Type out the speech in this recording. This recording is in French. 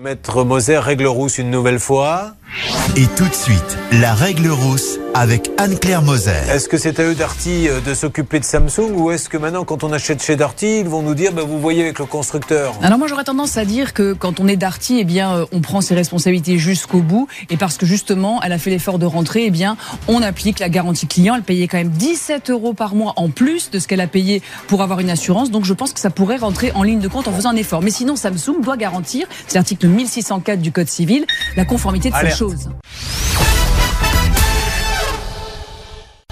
Maître Moser, règle rousse une nouvelle fois. Et tout de suite, la règle rousse avec Anne-Claire Moser. Est-ce que c'est à eux Darty euh, de s'occuper de Samsung ou est-ce que maintenant quand on achète chez Darty, ils vont nous dire bah, vous voyez avec le constructeur? Alors moi j'aurais tendance à dire que quand on est Darty, eh bien euh, on prend ses responsabilités jusqu'au bout et parce que justement elle a fait l'effort de rentrer, eh bien on applique la garantie client. Elle payait quand même 17 euros par mois en plus de ce qu'elle a payé pour avoir une assurance. Donc je pense que ça pourrait rentrer en ligne de compte en faisant un effort. Mais sinon Samsung doit garantir, c'est l'article 1604 du Code civil, la conformité de ces choses.